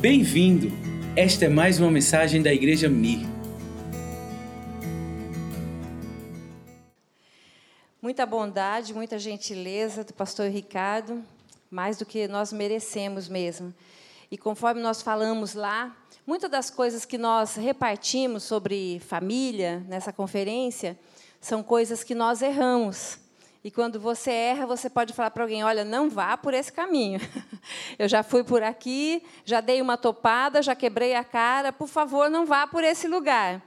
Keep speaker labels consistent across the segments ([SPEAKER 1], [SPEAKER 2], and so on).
[SPEAKER 1] Bem-vindo! Esta é mais uma mensagem da Igreja Mir.
[SPEAKER 2] Muita bondade, muita gentileza do pastor Ricardo, mais do que nós merecemos mesmo. E conforme nós falamos lá, muitas das coisas que nós repartimos sobre família nessa conferência são coisas que nós erramos. E quando você erra, você pode falar para alguém: olha, não vá por esse caminho. Eu já fui por aqui, já dei uma topada, já quebrei a cara, por favor, não vá por esse lugar.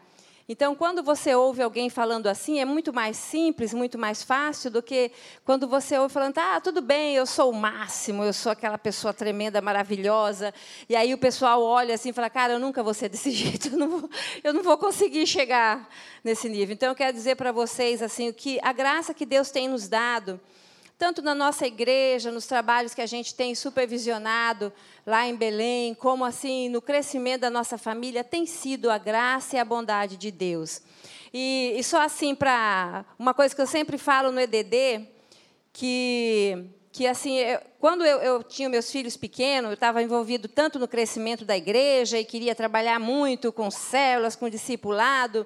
[SPEAKER 2] Então, quando você ouve alguém falando assim, é muito mais simples, muito mais fácil do que quando você ouve falando, ah, tudo bem, eu sou o máximo, eu sou aquela pessoa tremenda, maravilhosa. E aí o pessoal olha assim e fala, cara, eu nunca vou ser desse jeito, eu não vou, eu não vou conseguir chegar nesse nível. Então, eu quero dizer para vocês assim que a graça que Deus tem nos dado, tanto na nossa igreja, nos trabalhos que a gente tem supervisionado lá em Belém, como assim no crescimento da nossa família, tem sido a graça e a bondade de Deus. E, e só assim para uma coisa que eu sempre falo no EDD, que que assim, eu, quando eu, eu, tinha meus filhos pequenos, eu estava envolvido tanto no crescimento da igreja e queria trabalhar muito com células, com discipulado.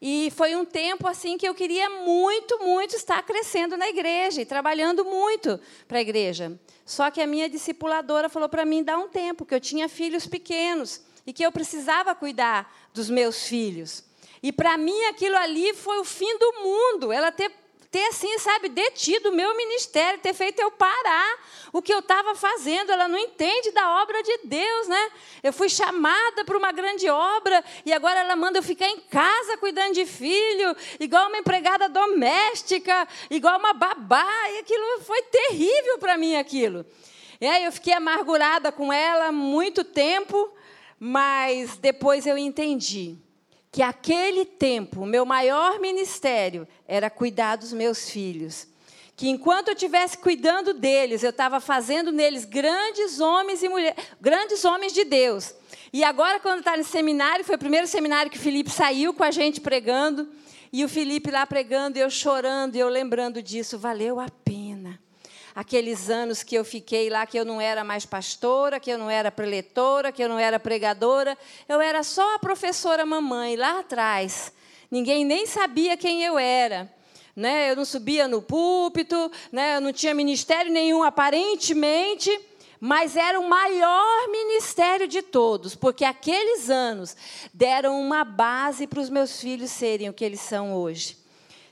[SPEAKER 2] E foi um tempo assim que eu queria muito, muito estar crescendo na igreja e trabalhando muito para a igreja. Só que a minha discipuladora falou para mim dar um tempo, que eu tinha filhos pequenos e que eu precisava cuidar dos meus filhos. E para mim aquilo ali foi o fim do mundo. Ela ter ter assim, sabe, detido o meu ministério, ter feito eu parar o que eu estava fazendo. Ela não entende da obra de Deus, né? Eu fui chamada para uma grande obra e agora ela manda eu ficar em casa cuidando de filho, igual uma empregada doméstica, igual uma babá. E aquilo foi terrível para mim aquilo. E aí eu fiquei amargurada com ela muito tempo, mas depois eu entendi que aquele tempo, o meu maior ministério era cuidar dos meus filhos. Que enquanto eu estivesse cuidando deles, eu estava fazendo neles grandes homens e mulheres, grandes homens de Deus. E agora, quando está no seminário, foi o primeiro seminário que o Felipe saiu com a gente pregando, e o Felipe lá pregando, eu chorando, e eu lembrando disso, valeu a pena aqueles anos que eu fiquei lá, que eu não era mais pastora, que eu não era preletora, que eu não era pregadora, eu era só a professora mamãe lá atrás. Ninguém nem sabia quem eu era. Né? Eu não subia no púlpito, né? eu não tinha ministério nenhum aparentemente, mas era o maior ministério de todos, porque aqueles anos deram uma base para os meus filhos serem o que eles são hoje.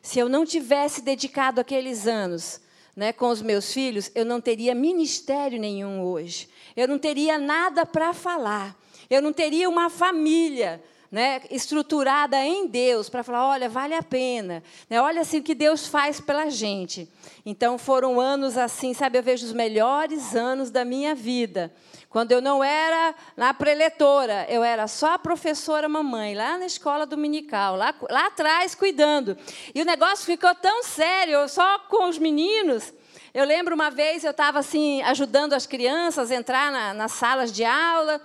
[SPEAKER 2] Se eu não tivesse dedicado aqueles anos né, com os meus filhos, eu não teria ministério nenhum hoje. Eu não teria nada para falar. Eu não teria uma família né, estruturada em Deus para falar, olha, vale a pena. Né, olha assim o que Deus faz pela gente. Então foram anos assim, sabe, eu vejo os melhores anos da minha vida. Quando eu não era na preletora, eu era só a professora mamãe, lá na escola dominical, lá, lá atrás, cuidando. E o negócio ficou tão sério, só com os meninos. Eu lembro uma vez, eu estava assim, ajudando as crianças a entrar na, nas salas de aula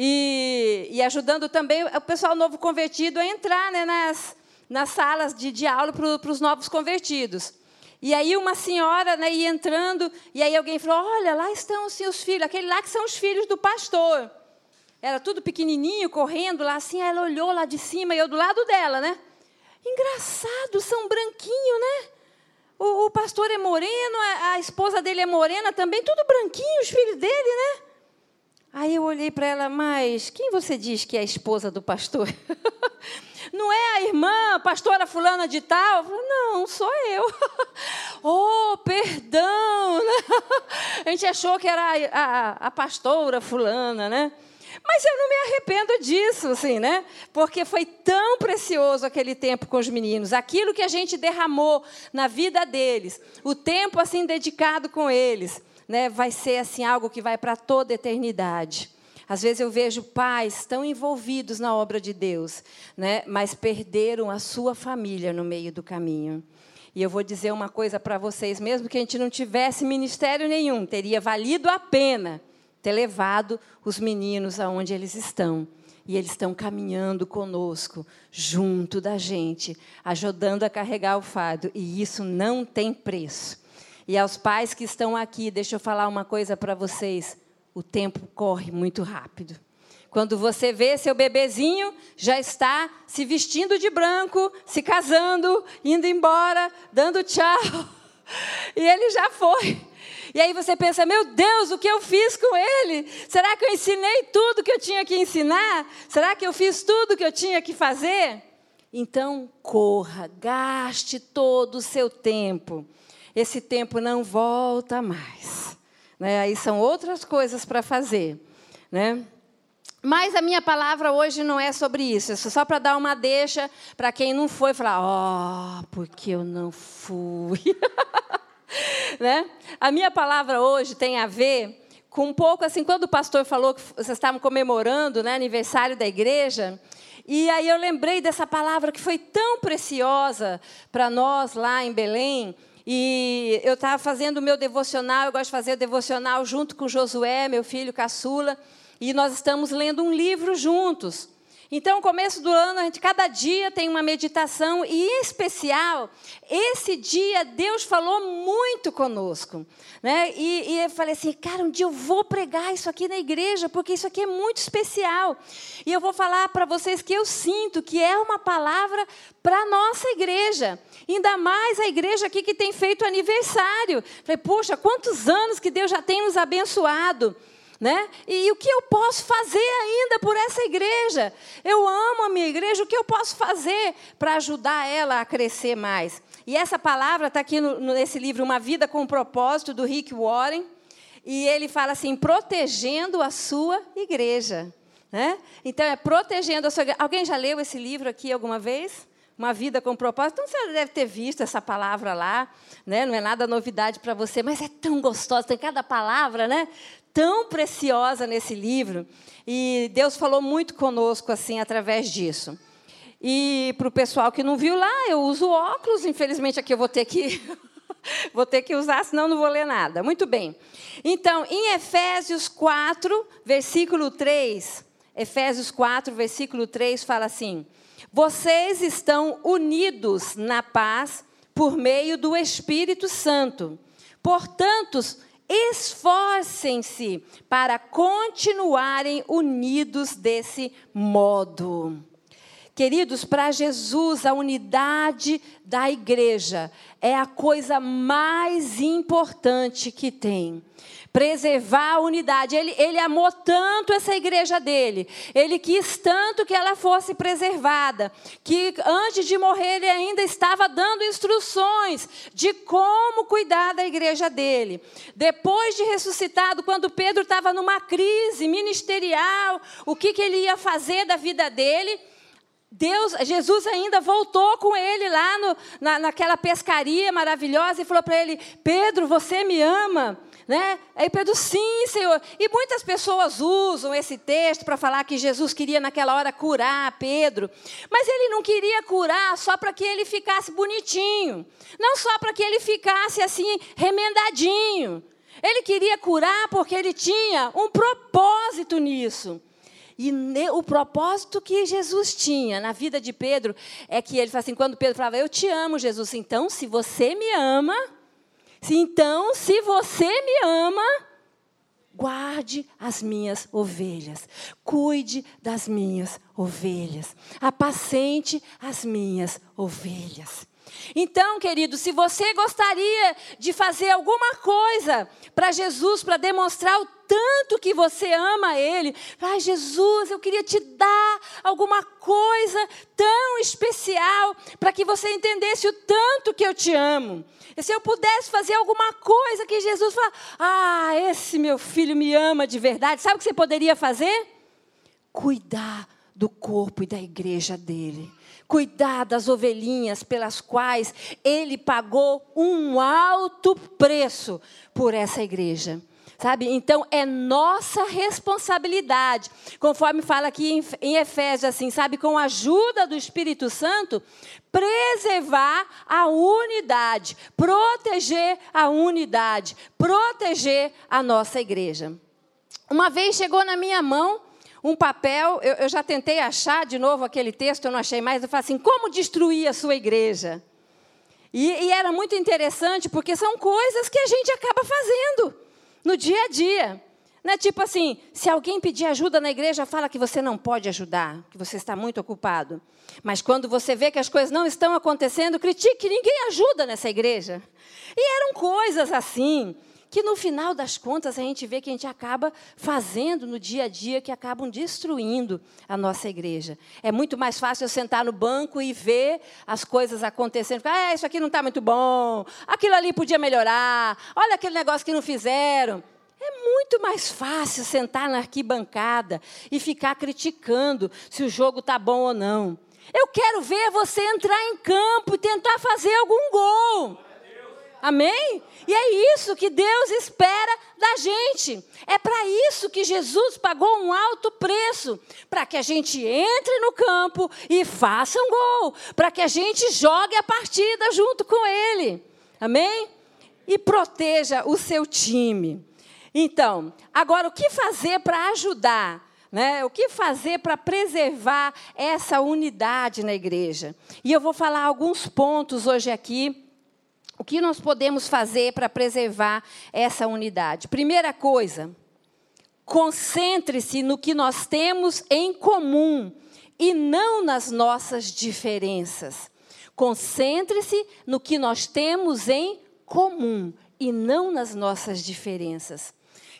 [SPEAKER 2] e, e, ajudando também o pessoal novo convertido a entrar né, nas, nas salas de, de aula para os novos convertidos. E aí uma senhora né, ia entrando, e aí alguém falou: Olha, lá estão os seus filhos, aquele lá que são os filhos do pastor. Era tudo pequenininho, correndo lá assim. Ela olhou lá de cima e eu do lado dela, né? Engraçado, são branquinho, né? O, o pastor é moreno, a, a, esposa dele é morena também, tudo branquinho, os filhos dele, né? Aí eu olhei para ela, mas quem você diz que é a esposa do pastor? Não é a irmã, pastora fulana de tal? Não, sou eu. oh, perdão. a gente achou que era a, a, a pastora fulana, né? Mas eu não me arrependo disso, assim, né? Porque foi tão precioso aquele tempo com os meninos, aquilo que a gente derramou na vida deles, o tempo assim dedicado com eles, né? Vai ser assim algo que vai para toda a eternidade. Às vezes eu vejo pais tão envolvidos na obra de Deus, né? mas perderam a sua família no meio do caminho. E eu vou dizer uma coisa para vocês, mesmo que a gente não tivesse ministério nenhum, teria valido a pena ter levado os meninos aonde eles estão. E eles estão caminhando conosco, junto da gente, ajudando a carregar o fardo. E isso não tem preço. E aos pais que estão aqui, deixa eu falar uma coisa para vocês: o tempo corre muito rápido. Quando você vê seu bebezinho já está se vestindo de branco, se casando, indo embora, dando tchau. E ele já foi. E aí você pensa: meu Deus, o que eu fiz com ele? Será que eu ensinei tudo que eu tinha que ensinar? Será que eu fiz tudo que eu tinha que fazer? Então, corra, gaste todo o seu tempo. Esse tempo não volta mais. Né? Aí são outras coisas para fazer. Né? Mas a minha palavra hoje não é sobre isso, é só para dar uma deixa para quem não foi, falar, ó, oh, porque eu não fui. né? A minha palavra hoje tem a ver com um pouco assim, quando o pastor falou que vocês estavam comemorando né, aniversário da igreja, e aí eu lembrei dessa palavra que foi tão preciosa para nós lá em Belém, e eu estava fazendo o meu devocional, eu gosto de fazer o devocional junto com Josué, meu filho caçula, e nós estamos lendo um livro juntos. Então, começo do ano, a gente cada dia tem uma meditação e, em especial, esse dia Deus falou muito conosco, né? E, e eu falei assim, cara, um dia eu vou pregar isso aqui na igreja porque isso aqui é muito especial. E eu vou falar para vocês que eu sinto que é uma palavra para nossa igreja, ainda mais a igreja aqui que tem feito aniversário. Falei, puxa, quantos anos que Deus já tem nos abençoado. Né? E o que eu posso fazer ainda por essa igreja? Eu amo a minha igreja, o que eu posso fazer para ajudar ela a crescer mais? E essa palavra está aqui no, nesse livro, Uma Vida com Propósito, do Rick Warren. E ele fala assim: protegendo a sua igreja. Né? Então, é protegendo a sua igreja. Alguém já leu esse livro aqui alguma vez? Uma vida com propósito. Então, você deve ter visto essa palavra lá. Né? Não é nada novidade para você, mas é tão gostosa. Tem cada palavra, né? Tão preciosa nesse livro. E Deus falou muito conosco assim através disso. E para o pessoal que não viu lá, eu uso óculos, infelizmente aqui eu vou ter que vou ter que usar, senão não vou ler nada. Muito bem. Então, em Efésios 4, versículo 3, Efésios 4, versículo 3 fala assim: Vocês estão unidos na paz por meio do Espírito Santo. Portanto, esforcem-se para continuarem unidos desse modo. Queridos, para Jesus, a unidade da igreja é a coisa mais importante que tem preservar a unidade. Ele, ele amou tanto essa igreja dele, ele quis tanto que ela fosse preservada, que antes de morrer ele ainda estava dando instruções de como cuidar da igreja dele. Depois de ressuscitado, quando Pedro estava numa crise ministerial, o que, que ele ia fazer da vida dele? Deus, Jesus ainda voltou com ele lá no, na, naquela pescaria maravilhosa e falou para ele: Pedro, você me ama? Né? Aí Pedro, sim, Senhor. E muitas pessoas usam esse texto para falar que Jesus queria naquela hora curar Pedro. Mas ele não queria curar só para que ele ficasse bonitinho. Não só para que ele ficasse assim, remendadinho. Ele queria curar porque ele tinha um propósito nisso. E o propósito que Jesus tinha na vida de Pedro é que ele fala assim, quando Pedro falava, eu te amo, Jesus, então se você me ama, então, se você me ama, guarde as minhas ovelhas, cuide das minhas ovelhas, apacente as minhas ovelhas. Então, querido, se você gostaria de fazer alguma coisa para Jesus, para demonstrar o tanto que você ama Ele, ah, Jesus, eu queria te dar alguma coisa tão especial para que você entendesse o tanto que eu te amo. E se eu pudesse fazer alguma coisa que Jesus fala, ah, esse meu filho me ama de verdade, sabe o que você poderia fazer? Cuidar do corpo e da igreja dele cuidar das ovelhinhas pelas quais ele pagou um alto preço por essa igreja. Sabe? Então é nossa responsabilidade, conforme fala aqui em, Efésios assim, sabe, com a ajuda do Espírito Santo, preservar a unidade, proteger a unidade, proteger a nossa igreja. Uma vez chegou na minha mão um papel, eu, eu já tentei achar de novo aquele texto, eu não achei mais, eu falei assim, como destruir a sua igreja? E, e era muito interessante, porque são coisas que a gente acaba fazendo no dia a dia. Não é tipo assim, se alguém pedir ajuda na igreja, fala que você não pode ajudar, que você está muito ocupado. Mas quando você vê que as coisas não estão acontecendo, critique, ninguém ajuda nessa igreja. E eram coisas assim, que no final das contas a gente vê que a gente acaba fazendo no dia a dia, que acabam destruindo a nossa igreja. É muito mais fácil eu sentar no banco e ver as coisas acontecendo. Ah, isso aqui não está muito bom, aquilo ali podia melhorar, olha aquele negócio que não fizeram. É muito mais fácil sentar na arquibancada e ficar criticando se o jogo está bom ou não. Eu quero ver você entrar em campo e tentar fazer algum gol. Amém? E é isso que Deus espera da gente. É para isso que Jesus pagou um alto preço para que a gente entre no campo e faça um gol, para que a gente jogue a partida junto com Ele. Amém? E proteja o seu time. Então, agora o que fazer para ajudar? Né? O que fazer para preservar essa unidade na igreja? E eu vou falar alguns pontos hoje aqui. O que nós podemos fazer para preservar essa unidade? Primeira coisa, concentre-se no que nós temos em comum e não nas nossas diferenças. Concentre-se no que nós temos em comum e não nas nossas diferenças.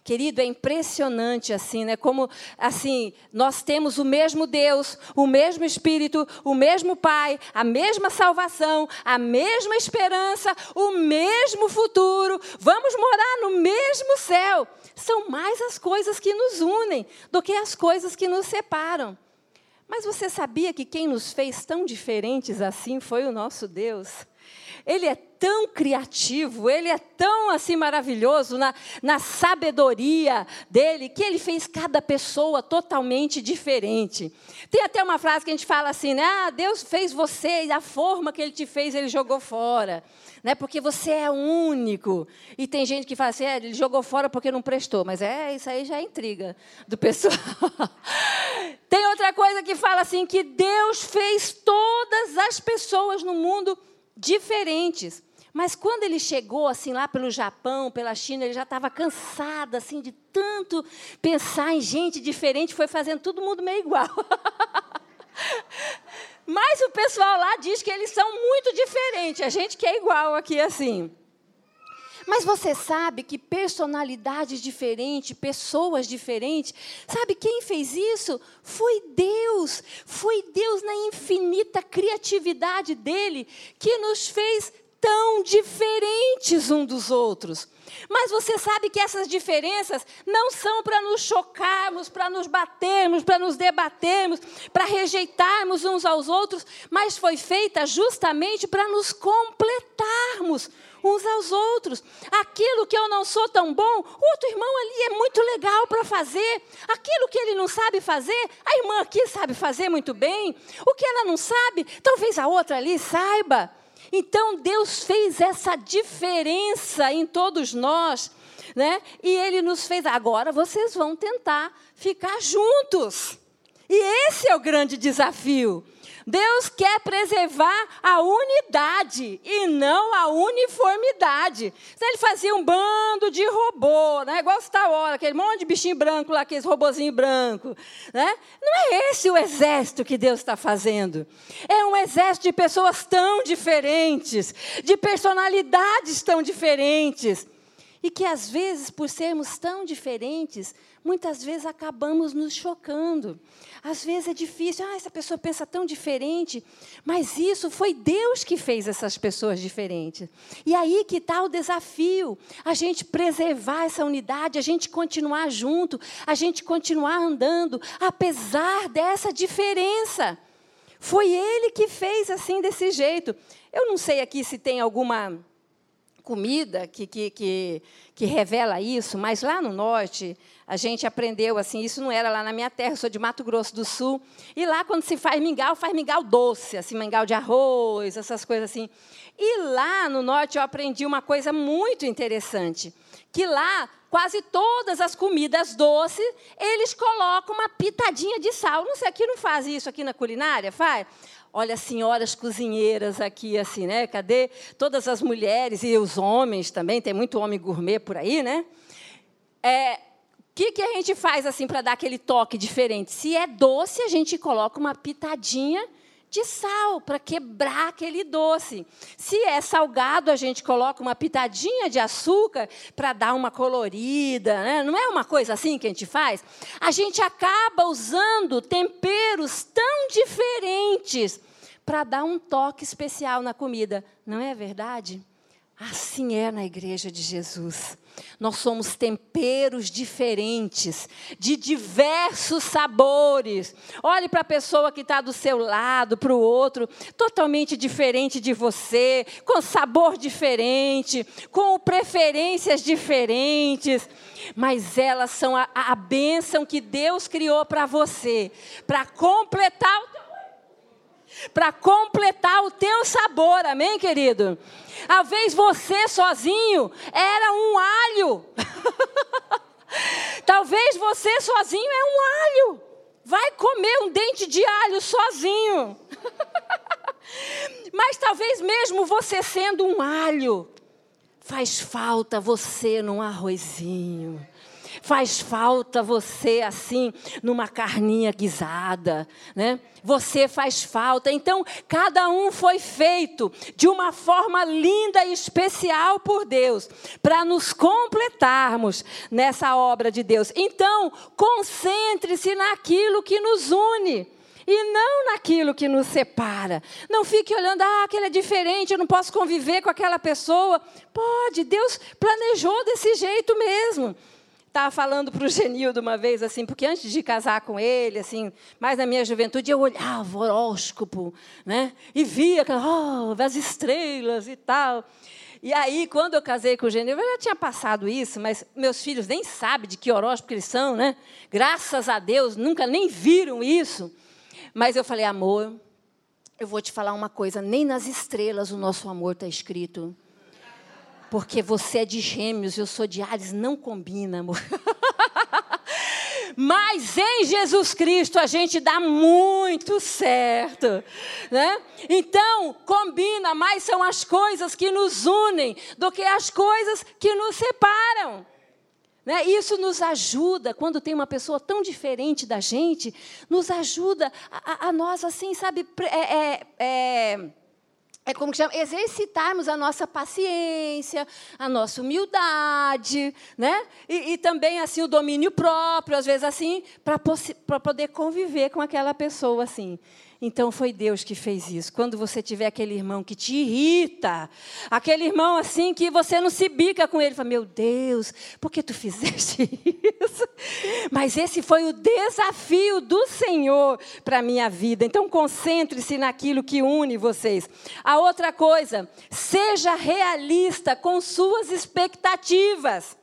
[SPEAKER 2] Querido, é impressionante assim, né? Como assim, nós temos o mesmo Deus, o mesmo Espírito, o mesmo Pai, a mesma salvação, a mesma esperança, o mesmo futuro. Vamos morar no mesmo céu. São mais as coisas que nos unem do que as coisas que nos separam. Mas você sabia que quem nos fez tão diferentes assim foi o nosso Deus? Ele é tão criativo, ele é tão assim maravilhoso na, na sabedoria dele, que ele fez cada pessoa totalmente diferente. Tem até uma frase que a gente fala assim, né? Ah, Deus fez você e a forma que ele te fez, ele jogou fora. Né? Porque você é único. E tem gente que fala assim, é, ele jogou fora porque não prestou. Mas é, isso aí já é intriga do pessoal. tem outra coisa que fala assim, que Deus fez todas as pessoas no mundo diferentes. Mas quando ele chegou assim lá pelo Japão, pela China, ele já estava cansado assim de tanto pensar em gente diferente, foi fazendo todo mundo meio igual. Mas o pessoal lá diz que eles são muito diferentes, a gente que é igual aqui assim. Mas você sabe que personalidades diferentes, pessoas diferentes, sabe quem fez isso? Foi Deus. Foi Deus na infinita criatividade dele que nos fez tão diferentes um dos outros. Mas você sabe que essas diferenças não são para nos chocarmos, para nos batermos, para nos debatermos, para rejeitarmos uns aos outros, mas foi feita justamente para nos completarmos uns aos outros. Aquilo que eu não sou tão bom, o outro irmão ali é muito legal para fazer. Aquilo que ele não sabe fazer, a irmã aqui sabe fazer muito bem. O que ela não sabe, talvez a outra ali saiba. Então Deus fez essa diferença em todos nós, né? E Ele nos fez. Agora vocês vão tentar ficar juntos. E esse é o grande desafio. Deus quer preservar a unidade e não a uniformidade. Então, ele fazia um bando de robô, né? igual Star Wars, aquele monte de bichinho branco lá, aqueles robozinho branco. Né? Não é esse o exército que Deus está fazendo. É um exército de pessoas tão diferentes, de personalidades tão diferentes. E que às vezes, por sermos tão diferentes, muitas vezes acabamos nos chocando. Às vezes é difícil, ah, essa pessoa pensa tão diferente, mas isso foi Deus que fez essas pessoas diferentes. E aí que está o desafio, a gente preservar essa unidade, a gente continuar junto, a gente continuar andando, apesar dessa diferença. Foi Ele que fez assim, desse jeito. Eu não sei aqui se tem alguma comida que, que, que, que, revela isso, mas lá no norte a gente aprendeu assim, isso não era lá na minha terra, eu sou de Mato Grosso do Sul, e lá quando se faz mingau, faz mingau doce, assim, mingau de arroz, essas coisas assim. E lá no norte eu aprendi uma coisa muito interessante, que lá quase todas as comidas doces, eles colocam uma pitadinha de sal. Não sei, aqui não faz isso aqui na culinária, faz? Olha, as senhoras cozinheiras aqui, assim, né? Cadê todas as mulheres e os homens também? Tem muito homem gourmet por aí, né? É, que, que a gente faz assim para dar aquele toque diferente? Se é doce, a gente coloca uma pitadinha de sal para quebrar aquele doce. Se é salgado, a gente coloca uma pitadinha de açúcar para dar uma colorida. Né? Não é uma coisa assim que a gente faz? A gente acaba usando temperos tão diferentes para dar um toque especial na comida. Não é verdade? Assim é na igreja de Jesus. Nós somos temperos diferentes, de diversos sabores. Olhe para a pessoa que está do seu lado, para o outro, totalmente diferente de você, com sabor diferente, com preferências diferentes. Mas elas são a, a bênção que Deus criou para você, para completar o para completar o teu sabor, amém, querido? Talvez você sozinho era um alho. Talvez você sozinho é um alho. Vai comer um dente de alho sozinho. Mas talvez mesmo você sendo um alho, faz falta você num arrozinho Faz falta você assim, numa carninha guisada, né? Você faz falta. Então, cada um foi feito de uma forma linda e especial por Deus, para nos completarmos nessa obra de Deus. Então, concentre-se naquilo que nos une e não naquilo que nos separa. Não fique olhando, ah, aquele é diferente, eu não posso conviver com aquela pessoa. Pode, Deus planejou desse jeito mesmo. Estava falando para o Genildo uma vez, assim, porque antes de casar com ele, assim, mais na minha juventude, eu olhava o horóscopo, né? E via oh, as estrelas e tal. E aí, quando eu casei com o Genildo, eu já tinha passado isso, mas meus filhos nem sabem de que horóscopo eles são, né? Graças a Deus, nunca nem viram isso. Mas eu falei, amor, eu vou te falar uma coisa, nem nas estrelas o nosso amor está escrito. Porque você é de gêmeos, eu sou de Ares, não combina, amor. Mas em Jesus Cristo a gente dá muito certo, né? Então, combina, mais são as coisas que nos unem do que as coisas que nos separam. Né? Isso nos ajuda, quando tem uma pessoa tão diferente da gente, nos ajuda a, a, nós, assim, sabe, é, é, é é como que chama? exercitarmos a nossa paciência, a nossa humildade, né? E, e também assim o domínio próprio, às vezes assim, para poder conviver com aquela pessoa assim. Então foi Deus que fez isso. Quando você tiver aquele irmão que te irrita, aquele irmão assim que você não se bica com ele, fala: Meu Deus, por que tu fizeste isso? Mas esse foi o desafio do Senhor para a minha vida. Então concentre-se naquilo que une vocês. A outra coisa, seja realista com suas expectativas.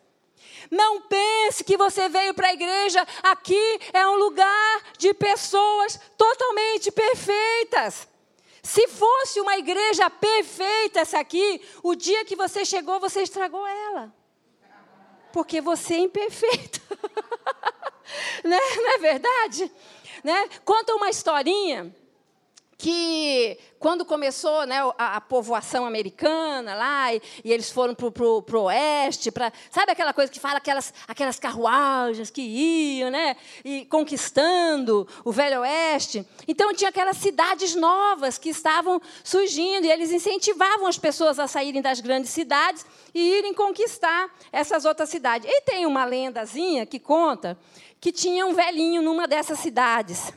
[SPEAKER 2] Não pense que você veio para a igreja, aqui é um lugar de pessoas totalmente perfeitas. Se fosse uma igreja perfeita essa aqui, o dia que você chegou, você estragou ela. Porque você é imperfeito. né? Não é verdade? Né? Conta uma historinha que quando começou né, a, a, povoação americana lá, e, e eles foram para o oeste, pra, sabe aquela coisa que fala, aquelas, aquelas carruagens que iam, né, e conquistando o Velho Oeste. Então, tinha aquelas cidades novas que estavam surgindo, e eles incentivavam as pessoas a saírem das grandes cidades e irem conquistar essas outras cidades. E tem uma lendazinha que conta que tinha um velhinho numa dessas cidades.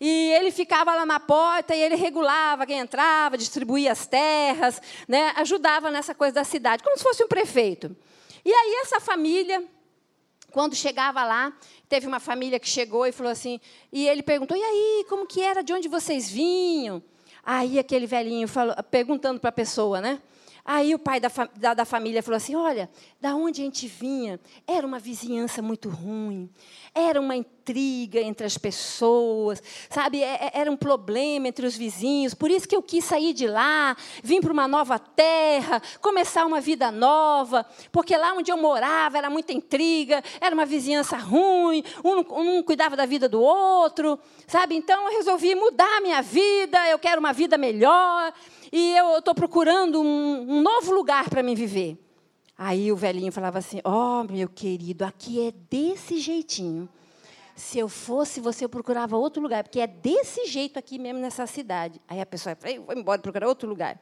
[SPEAKER 2] E ele ficava lá na porta e ele regulava quem entrava, distribuía as terras, né, ajudava nessa coisa da cidade, como se fosse um prefeito. E aí essa família, quando chegava lá, teve uma família que chegou e falou assim, e ele perguntou: "E aí, como que era? De onde vocês vinham?" Aí aquele velhinho falou, perguntando para a pessoa, né? Aí o pai da, da, da, família falou assim: Olha, da onde a gente vinha, era uma vizinhança muito ruim, era uma intriga entre as pessoas, sabe? É, é, era um problema entre os vizinhos, por isso que eu quis sair de lá, vim para uma nova terra, começar uma vida nova, porque lá onde eu morava era muita intriga, era uma vizinhança ruim, um, um cuidava da vida do outro, sabe? Então eu resolvi mudar a minha vida, eu quero uma vida melhor e eu estou procurando um, um novo lugar para me viver. Aí o velhinho falava assim: Ó, oh, meu querido, aqui é desse jeitinho. Se eu fosse, você procurava outro lugar, porque é desse jeito aqui mesmo nessa cidade. Aí a pessoa falou: vou embora procurar outro lugar.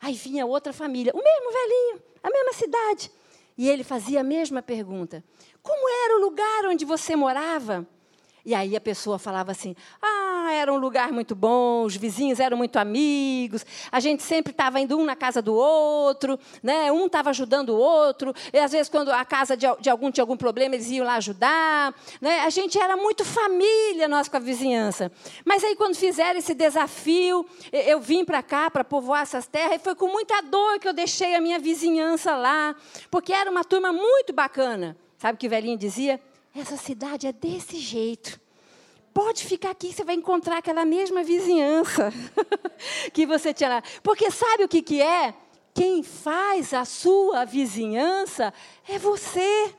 [SPEAKER 2] Aí vinha outra família, o mesmo velhinho, a mesma cidade. E ele fazia a mesma pergunta: Como era o lugar onde você morava? E aí a pessoa falava assim: ah, era um lugar muito bom, os vizinhos eram muito amigos, a gente sempre estava indo um na casa do outro, né? um estava ajudando o outro, e às vezes, quando a casa de, de, algum tinha algum problema, eles iam lá ajudar. Né? A gente era muito família, nós com a vizinhança. Mas aí, quando fizeram esse desafio, eu vim para cá, para povoar essas terras, e foi com muita dor que eu deixei a minha vizinhança lá, porque era uma turma muito bacana. Sabe o que o velhinho dizia? Essa cidade é desse jeito. Pode ficar aqui, você vai encontrar aquela mesma vizinhança que você tinha lá. Porque sabe o que, que é? Quem faz a sua vizinhança é você.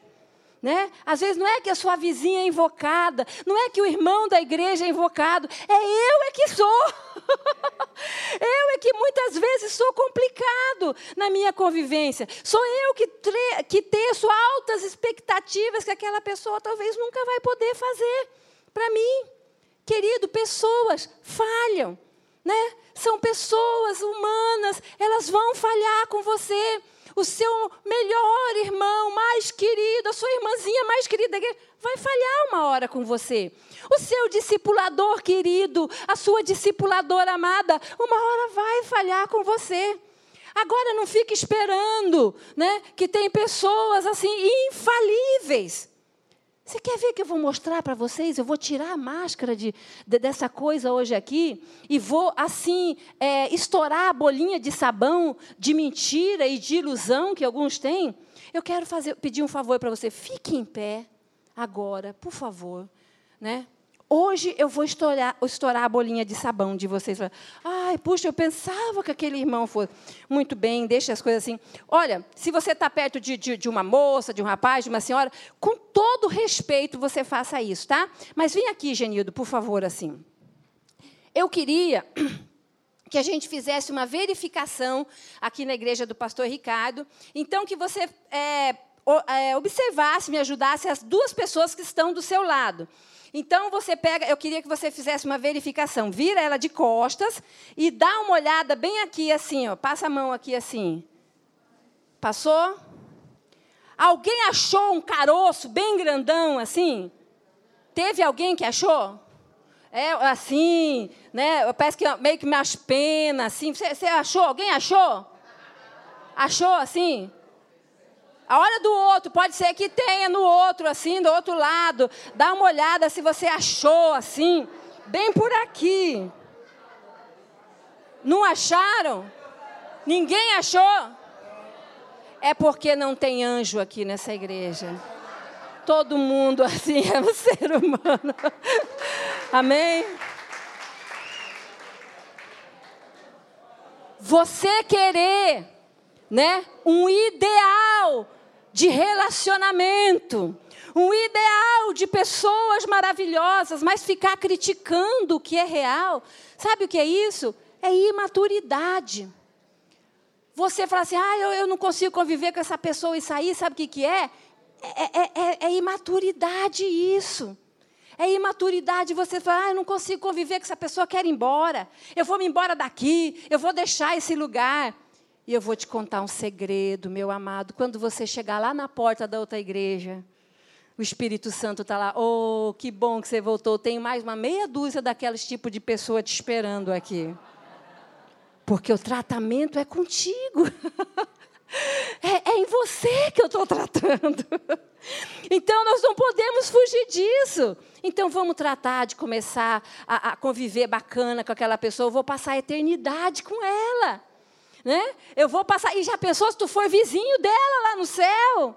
[SPEAKER 2] Né? Às vezes não é que a sua vizinha é invocada, não é que o irmão da igreja é invocado, é eu é que sou. eu é que muitas vezes sou complicado na minha convivência. Sou eu que, que teço altas expectativas que aquela pessoa talvez nunca vai poder fazer para mim. Querido, pessoas falham. Né? São pessoas humanas, elas vão falhar com você o seu melhor irmão, mais querido, a sua irmãzinha mais querida, vai falhar uma hora com você. O seu discipulador querido, a sua discipuladora amada, uma hora vai falhar com você. Agora não fique esperando, né, que tem pessoas assim infalíveis. Você quer ver que eu vou mostrar para vocês? Eu vou tirar a máscara de, de, dessa coisa hoje aqui e vou, assim, é, estourar a bolinha de sabão de mentira e de ilusão que alguns têm. Eu quero fazer, pedir um favor para você. Fique em pé agora, por favor. Né? Hoje eu vou estourar, estourar a bolinha de sabão de vocês. Ai, puxa, eu pensava que aquele irmão fosse. Muito bem, deixa as coisas assim. Olha, se você está perto de, de, de, uma moça, de um rapaz, de uma senhora, com todo respeito você faça isso, tá? Mas vem aqui, Genildo, por favor, assim. Eu queria que a gente fizesse uma verificação aqui na igreja do pastor Ricardo. Então, que você é, é, observasse, me ajudasse as duas pessoas que estão do seu lado. Então você pega, eu queria que você fizesse uma verificação, vira ela de costas e dá uma olhada bem aqui assim, ó, passa a mão aqui assim. Passou? Alguém achou um caroço bem grandão assim? Teve alguém que achou? É assim, né? Parece que meio que umas penas assim. Você, você achou? Alguém achou? Achou assim? A hora do outro, pode ser que tenha no outro, assim, do outro lado. Dá uma olhada se você achou, assim, bem por aqui. Não acharam? Ninguém achou? É porque não tem anjo aqui nessa igreja. Todo mundo, assim, é um ser humano. Amém? Você querer, né, um ideal de relacionamento, um ideal de pessoas maravilhosas, mas ficar criticando o que é real. Sabe o que é isso? É imaturidade. Você fala assim, ah, eu, eu não consigo conviver com essa pessoa e sair, sabe o que, que é? É, é, é, é imaturidade isso. É imaturidade você falar, ah, eu não consigo conviver com essa pessoa, quero ir embora. Eu vou me embora daqui, eu vou deixar esse lugar. E eu vou te contar um segredo, meu amado. Quando você chegar lá na porta da outra igreja, o Espírito Santo está lá. Oh, que bom que você voltou. Tem mais uma meia dúzia daqueles tipo de pessoa te esperando aqui. Porque o tratamento é contigo. É, é em você que eu estou tratando. Então nós não podemos fugir disso. Então vamos tratar de começar a, a conviver bacana com aquela pessoa. Eu vou passar a eternidade com ela né? Eu vou passar. E já pensou se tu for vizinho dela lá no céu?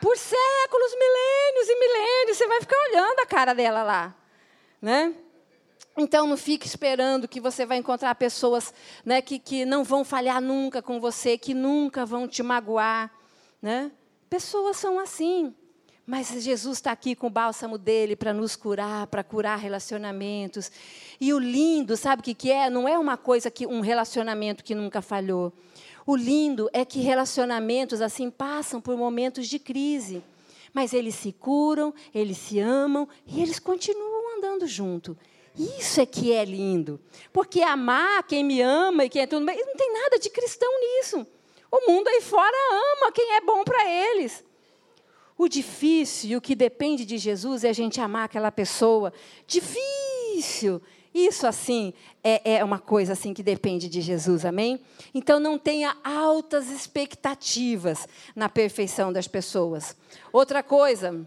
[SPEAKER 2] Por séculos, milênios e milênios, você vai ficar olhando a cara dela lá, né? Então, não fique esperando que você vai encontrar pessoas né, que, que não vão falhar nunca com você, que nunca vão te magoar. Né? Pessoas são assim. Mas Jesus está aqui com o bálsamo dele para nos curar, para curar relacionamentos. E o lindo, sabe o que, que é? Não é uma coisa que um relacionamento que nunca falhou. O lindo é que relacionamentos assim passam por momentos de crise, mas eles se curam, eles se amam e eles continuam andando junto. Isso é que é lindo. Porque amar quem me ama e quem é tudo bem, não tem nada de cristão nisso. O mundo aí fora ama quem é bom para eles. O difícil e o que depende de Jesus é a gente amar aquela pessoa. Difícil. Isso assim é, é uma coisa assim que depende de Jesus, amém? Então não tenha altas expectativas na perfeição das pessoas. Outra coisa,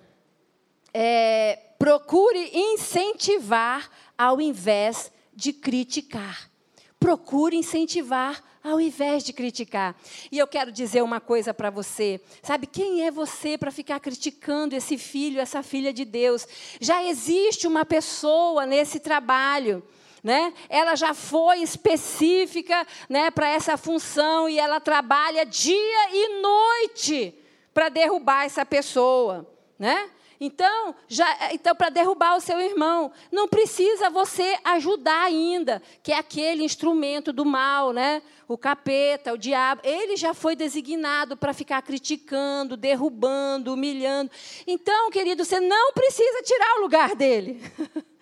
[SPEAKER 2] é, procure incentivar ao invés de criticar. Procure incentivar ao invés de criticar. E eu quero dizer uma coisa para você. Sabe quem é você para ficar criticando esse filho, essa filha de Deus? Já existe uma pessoa nesse trabalho. Né? Ela já foi específica né, para essa função e ela trabalha dia e noite para derrubar essa pessoa. Né? Então, já, então para derrubar o seu irmão, não precisa você ajudar ainda, que é aquele instrumento do mal, né? O capeta, o diabo, ele já foi designado para ficar criticando, derrubando, humilhando. Então, querido, você não precisa tirar o lugar dele.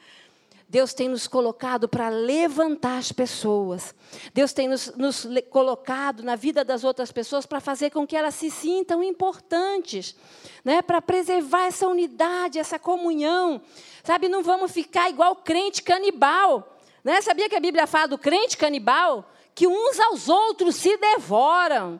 [SPEAKER 2] Deus tem nos colocado para levantar as pessoas. Deus tem nos, nos colocado na vida das outras pessoas para fazer com que elas se sintam importantes, né? para preservar essa unidade, essa comunhão. Sabe, não vamos ficar igual crente canibal. Né? Sabia que a Bíblia fala do crente canibal? Que uns aos outros se devoram.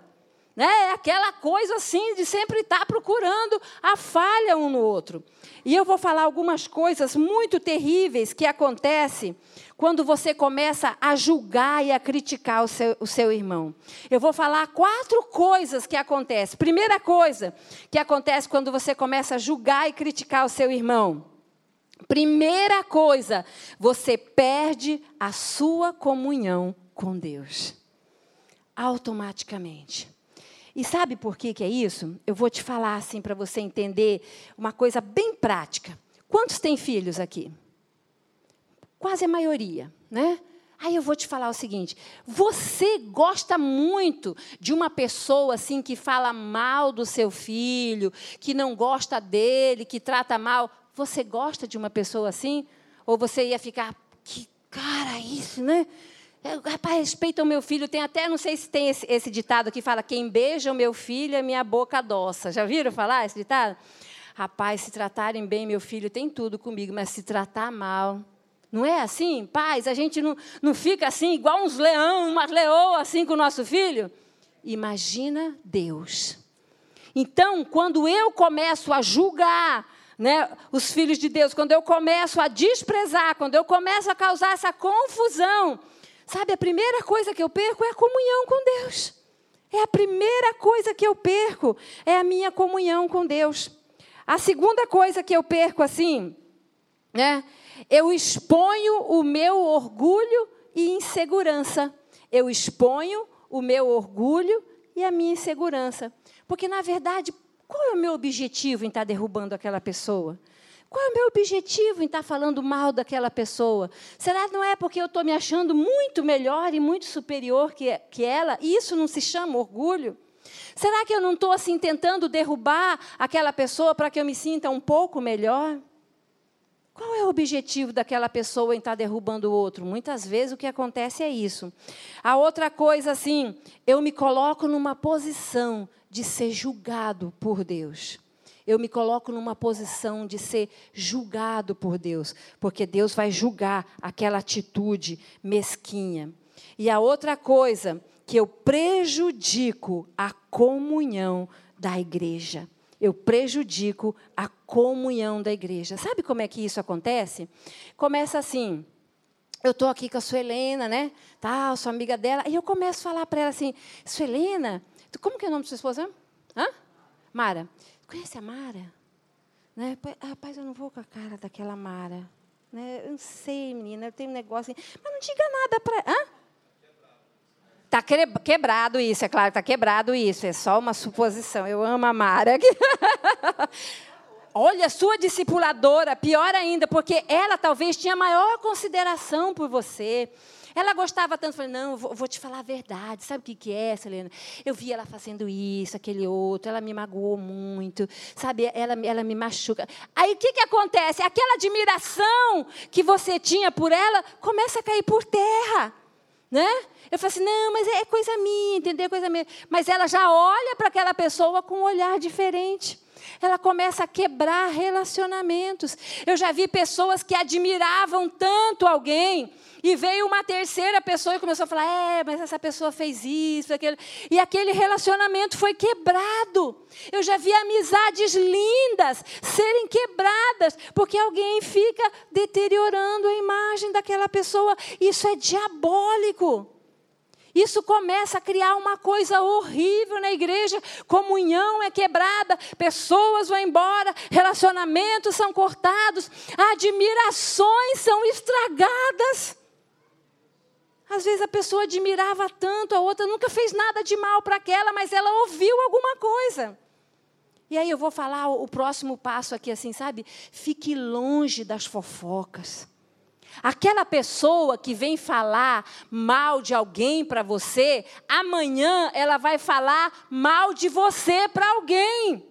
[SPEAKER 2] Né? É aquela coisa assim de sempre estar procurando a falha um no outro. E eu vou falar algumas coisas muito terríveis que acontecem quando você começa a julgar e a criticar o seu, o seu irmão. Eu vou falar quatro coisas que acontecem. Primeira coisa que acontece quando você começa a julgar e criticar o seu irmão. Primeira coisa, você perde a sua comunhão com Deus. Automaticamente. E sabe por que, que é isso? Eu vou te falar assim para você entender uma coisa bem prática. Quantos têm filhos aqui? Quase a maioria, né? Aí eu vou te falar o seguinte: você gosta muito de uma pessoa assim que fala mal do seu filho, que não gosta dele, que trata mal. Você gosta de uma pessoa assim? Ou você ia ficar, que cara isso, né? Rapaz, respeita o meu filho. Tem até, não sei se tem esse, esse, ditado que fala: quem beija o meu filho, é minha boca adoça. Já viram falar esse ditado? Rapaz, se tratarem bem meu filho, tem tudo comigo, mas se tratar mal. Não é assim? Pais, a gente não, não fica assim, igual uns leão, umas leoas assim com o nosso filho? Imagina Deus. Então, quando eu começo a julgar né, os filhos de Deus, quando eu começo a desprezar, quando eu começo a causar essa confusão, Sabe, a primeira coisa que eu perco é a comunhão com Deus. É a primeira coisa que eu perco, é a minha comunhão com Deus. A segunda coisa que eu perco, assim, né? Eu exponho o meu orgulho e insegurança. Eu exponho o meu orgulho e a minha insegurança. Porque, na verdade, qual é o meu objetivo em estar derrubando aquela pessoa? Qual é o meu objetivo em estar falando mal daquela pessoa? Será que não é porque eu estou me achando muito melhor e muito superior que, que ela? E isso não se chama orgulho? Será que eu não estou assim tentando derrubar aquela pessoa para que eu me sinta um pouco melhor? Qual é o objetivo daquela pessoa em estar derrubando o outro? Muitas vezes o que acontece é isso. A outra coisa, assim, eu me coloco numa posição de ser julgado por Deus eu me coloco numa posição de ser julgado por Deus, porque Deus vai julgar aquela atitude mesquinha. E a outra coisa, que eu prejudico a comunhão da igreja. Eu prejudico a comunhão da igreja. Sabe como é que isso acontece? Começa assim. Eu estou aqui com a Suelena, né? Tá, sou amiga dela. E eu começo a falar para ela assim: Suelena, como que é o nome da sua esposa? Hã? Mara. Conhece a Mara? Né? Rapaz, eu não vou com a cara daquela Mara. Né? Eu não sei, menina, eu tenho um negócio. Assim, mas não diga nada para. Está quebrado isso, é claro, está quebrado isso. É só uma suposição. Eu amo a Mara. Olha, sua discipuladora, pior ainda, porque ela talvez tinha maior consideração por você. Ela gostava tanto, falei, não, vou, vou, te falar a verdade. Sabe o que, que é, Selena? Eu vi ela fazendo isso, aquele outro, ela me magoou muito, sabe? Ela, ela me machuca. Aí o que, que acontece? Aquela admiração que você tinha por ela começa a cair por terra. Né? Eu falo assim, não, mas é coisa minha, entendeu? Coisa minha. Mas ela já olha para aquela pessoa com um olhar diferente ela começa a quebrar relacionamentos. Eu já vi pessoas que admiravam tanto alguém, e veio uma terceira pessoa e começou a falar: é, mas essa pessoa fez isso, aquele. E aquele relacionamento foi quebrado. Eu já vi amizades lindas serem quebradas, porque alguém fica deteriorando a imagem daquela pessoa. Isso é diabólico. Isso começa a criar uma coisa horrível na igreja. Comunhão é quebrada, pessoas vão embora, relacionamentos são cortados, admirações são estragadas. Às vezes a pessoa admirava tanto, a outra nunca fez nada de mal para aquela, mas ela ouviu alguma coisa. E aí eu vou falar o próximo passo aqui, assim, sabe? Fique longe das fofocas. Aquela pessoa que vem falar mal de alguém para você, amanhã ela vai falar mal de você para alguém.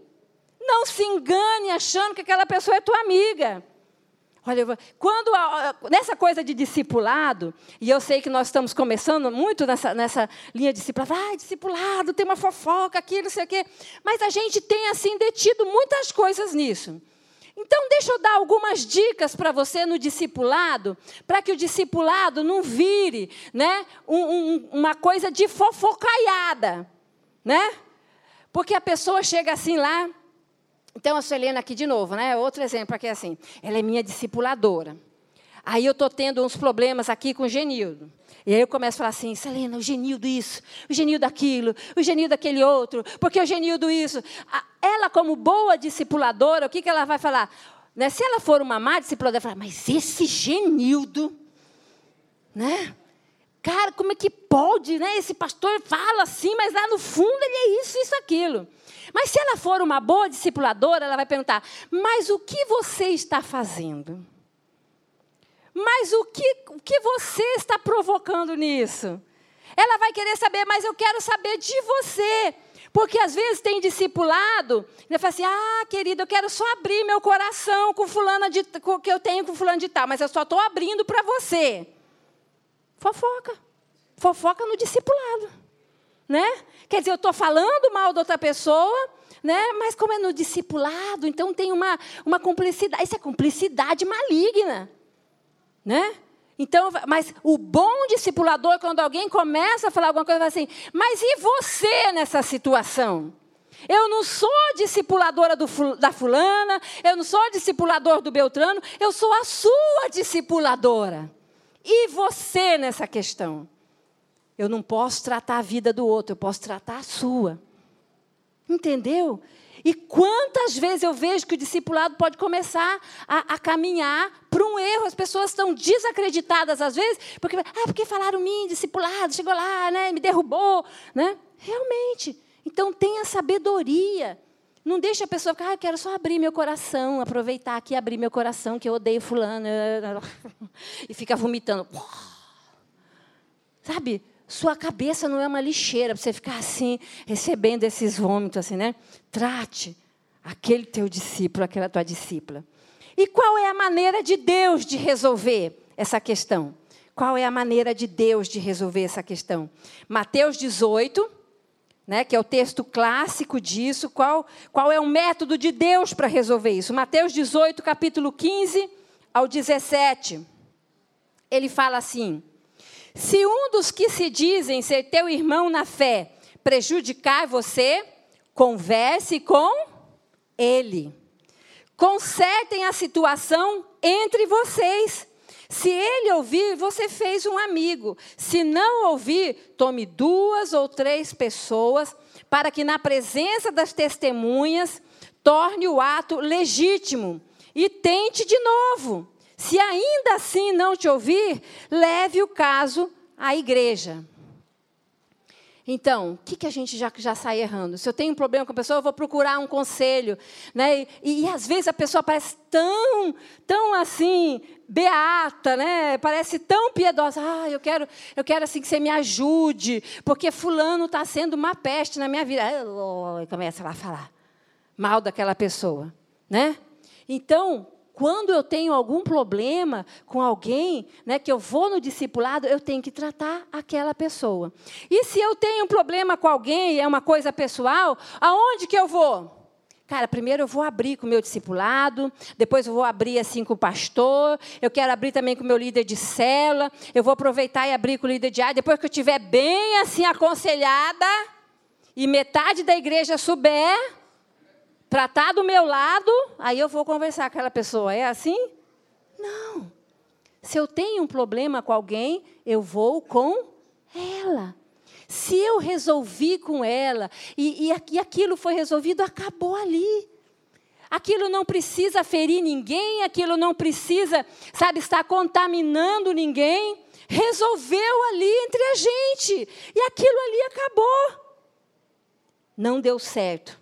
[SPEAKER 2] Não se engane achando que aquela pessoa é tua amiga. Olha, quando nessa coisa de discipulado, e eu sei que nós estamos começando muito nessa, nessa linha de discipulado, ah, discipulado, tem uma fofoca, aquilo, não sei o quê, mas a gente tem assim detido muitas coisas nisso. Então, deixa eu dar algumas dicas para você no discipulado, para que o discipulado não vire né, um, um, uma coisa de fofocaiada. Né? Porque a pessoa chega assim lá. Então, a Suelena aqui de novo, né? Outro exemplo aqui é assim. Ela é minha discipuladora. Aí eu estou tendo uns problemas aqui com o Genildo. E aí eu começo a falar assim, Selena, o Genildo isso, o Genildo aquilo, o Genildo aquele outro, porque o Genildo isso. Ela, como boa discipuladora, o que, que ela vai falar? Né? Se ela for uma má discipuladora, ela vai falar, mas esse Genildo, né? Cara, como é que pode, né? Esse pastor fala assim, mas lá no fundo ele é isso, isso, aquilo. Mas se ela for uma boa discipuladora, ela vai perguntar, mas o que você está fazendo? Mas o que, o que você está provocando nisso? Ela vai querer saber, mas eu quero saber de você. Porque às vezes tem discipulado, ele fala assim: ah, querido, eu quero só abrir meu coração com fulana de, com, que eu tenho com fulano de tal, mas eu só estou abrindo para você. Fofoca. Fofoca no discipulado. Né? Quer dizer, eu estou falando mal de outra pessoa, né? mas como é no discipulado, então tem uma, uma cumplicidade. Isso é cumplicidade maligna. Né? Então, mas o bom discipulador, quando alguém começa a falar alguma coisa, vai assim: mas e você nessa situação? Eu não sou discipuladora do, da fulana, eu não sou discipulador do Beltrano, eu sou a sua discipuladora. E você nessa questão? Eu não posso tratar a vida do outro, eu posso tratar a sua. Entendeu? E quantas vezes eu vejo que o discipulado pode começar a, a caminhar um erro. As pessoas estão desacreditadas às vezes, porque, ah, porque falaram mim, discipulado, chegou lá, né, me derrubou. Né? Realmente. Então tenha sabedoria. Não deixe a pessoa ficar, ah, quero só abrir meu coração, aproveitar aqui abrir meu coração, que eu odeio fulano. E fica vomitando. Sabe? Sua cabeça não é uma lixeira para você ficar assim, recebendo esses vômitos, assim, né? Trate aquele teu discípulo, aquela tua discípula. E qual é a maneira de Deus de resolver essa questão? Qual é a maneira de Deus de resolver essa questão? Mateus 18, né, que é o texto clássico disso. Qual, qual é o método de Deus para resolver isso? Mateus 18, capítulo 15 ao 17. Ele fala assim: se um dos que se dizem ser teu irmão na fé prejudicar você, converse com ele. Consertem a situação entre vocês. Se ele ouvir, você fez um amigo. Se não ouvir, tome duas ou três pessoas, para que na presença das testemunhas torne o ato legítimo. E tente de novo. Se ainda assim não te ouvir, leve o caso à igreja. Então, o que, que a gente já, já sai errando? Se eu tenho um problema com a pessoa, eu vou procurar um conselho. Né? E, e, às vezes a pessoa parece tão, tão assim, beata, né? parece tão piedosa. Ah, eu quero, eu quero assim que você me ajude, porque fulano está sendo uma peste na minha vida. E começa lá a falar mal daquela pessoa. Né? Então, quando eu tenho algum problema com alguém, né, que eu vou no discipulado, eu tenho que tratar aquela pessoa. E se eu tenho um problema com alguém, é uma coisa pessoal, aonde que eu vou? Cara, primeiro eu vou abrir com o meu discipulado, depois eu vou abrir assim com o pastor, eu quero abrir também com o meu líder de célula, eu vou aproveitar e abrir com o líder de área, depois que eu estiver bem assim aconselhada, e metade da igreja souber, tratar do meu lado, aí eu vou conversar com aquela pessoa. É assim? Não. Se eu tenho um problema com alguém, eu vou com ela. Se eu resolvi com ela e, e, e aquilo foi resolvido, acabou ali. Aquilo não precisa ferir ninguém, aquilo não precisa, sabe, estar contaminando ninguém. Resolveu ali entre a gente. E aquilo ali acabou. Não deu certo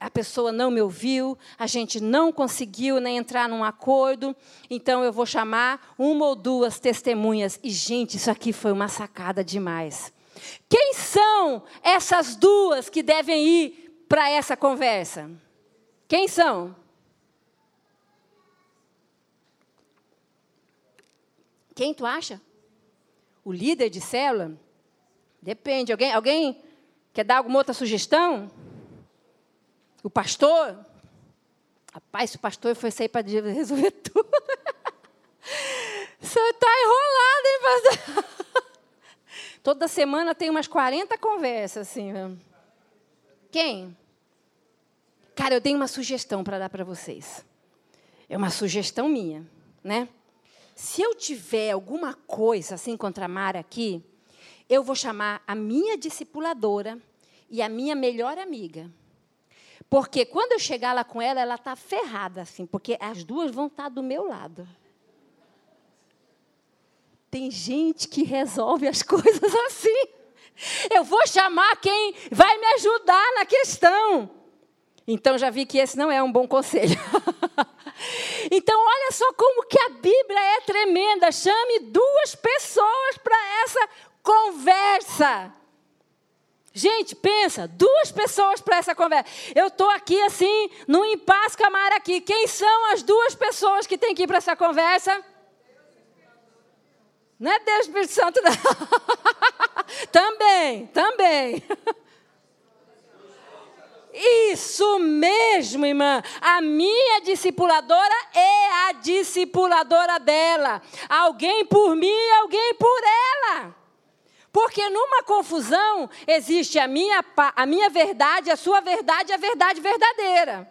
[SPEAKER 2] a pessoa não me ouviu, a gente não conseguiu nem entrar num acordo, então eu vou chamar uma ou duas testemunhas. E, gente, isso aqui foi uma sacada demais. Quem são essas duas que devem ir para essa conversa? Quem são? Quem tu acha? O líder de célula? Depende. Alguém, alguém quer dar alguma outra sugestão? O pastor, rapaz, o pastor foi sair para resolver tudo. Você está enrolado, hein, pastor? Toda semana tem umas 40 conversas, assim. Quem? Cara, eu tenho uma sugestão para dar para vocês. É uma sugestão minha, né? Se eu tiver alguma coisa assim contra a Mara aqui, eu vou chamar a minha discipuladora e a minha melhor amiga. Porque quando eu chegar lá com ela, ela está ferrada, assim, porque as duas vão estar tá do meu lado. Tem gente que resolve as coisas assim. Eu vou chamar quem vai me ajudar na questão. Então já vi que esse não é um bom conselho. então olha só como que a Bíblia é tremenda. Chame duas pessoas para essa conversa. Gente, pensa, duas pessoas para essa conversa. Eu estou aqui assim, num impasse camar aqui. Quem são as duas pessoas que têm que ir para essa conversa? Não é Deus Espírito Santo, não. também, também. Isso mesmo, irmã. A minha discipuladora é a discipuladora dela. Alguém por mim alguém por ela. Porque numa confusão existe a minha, a minha verdade, a sua verdade a verdade verdadeira.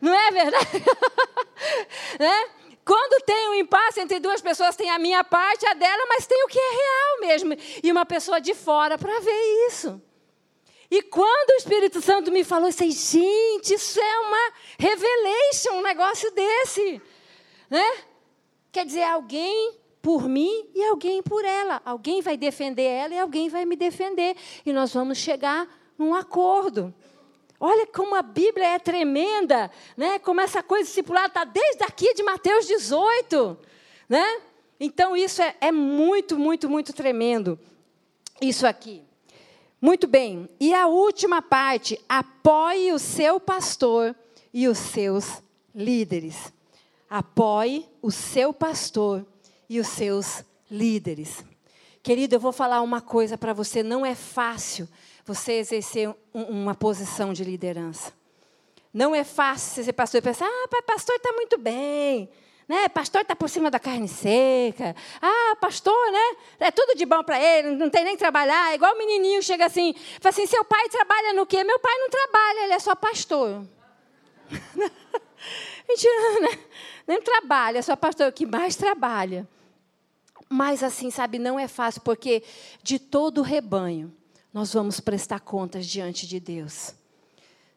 [SPEAKER 2] Não é verdade? né? Quando tem um impasse entre duas pessoas, tem a minha parte, a dela, mas tem o que é real mesmo. E uma pessoa de fora para ver isso. E quando o Espírito Santo me falou, eu disse, gente, isso é uma revelation, um negócio desse. Né? Quer dizer, alguém por mim e alguém por ela. Alguém vai defender ela e alguém vai me defender. E nós vamos chegar num acordo. Olha como a Bíblia é tremenda, né? Como essa coisa discipulada está desde aqui de Mateus 18, né? Então isso é, é muito, muito, muito tremendo. Isso aqui. Muito bem. E a última parte: apoie o seu pastor e os seus líderes. Apoie o seu pastor e os seus líderes. Querido, eu vou falar uma coisa para você: não é fácil você exercer um, uma posição de liderança. Não é fácil você ser pastor e pensar, ah, pastor está muito bem. Né? Pastor está por cima da carne seca. Ah, pastor, né? É tudo de bom para ele, não tem nem que trabalhar. É igual o menininho chega assim, fala assim: seu pai trabalha no quê? Meu pai não trabalha, ele é só pastor. Mentira, né? Nem trabalha, é só pastor que mais trabalha. Mas assim, sabe, não é fácil, porque de todo o rebanho nós vamos prestar contas diante de Deus.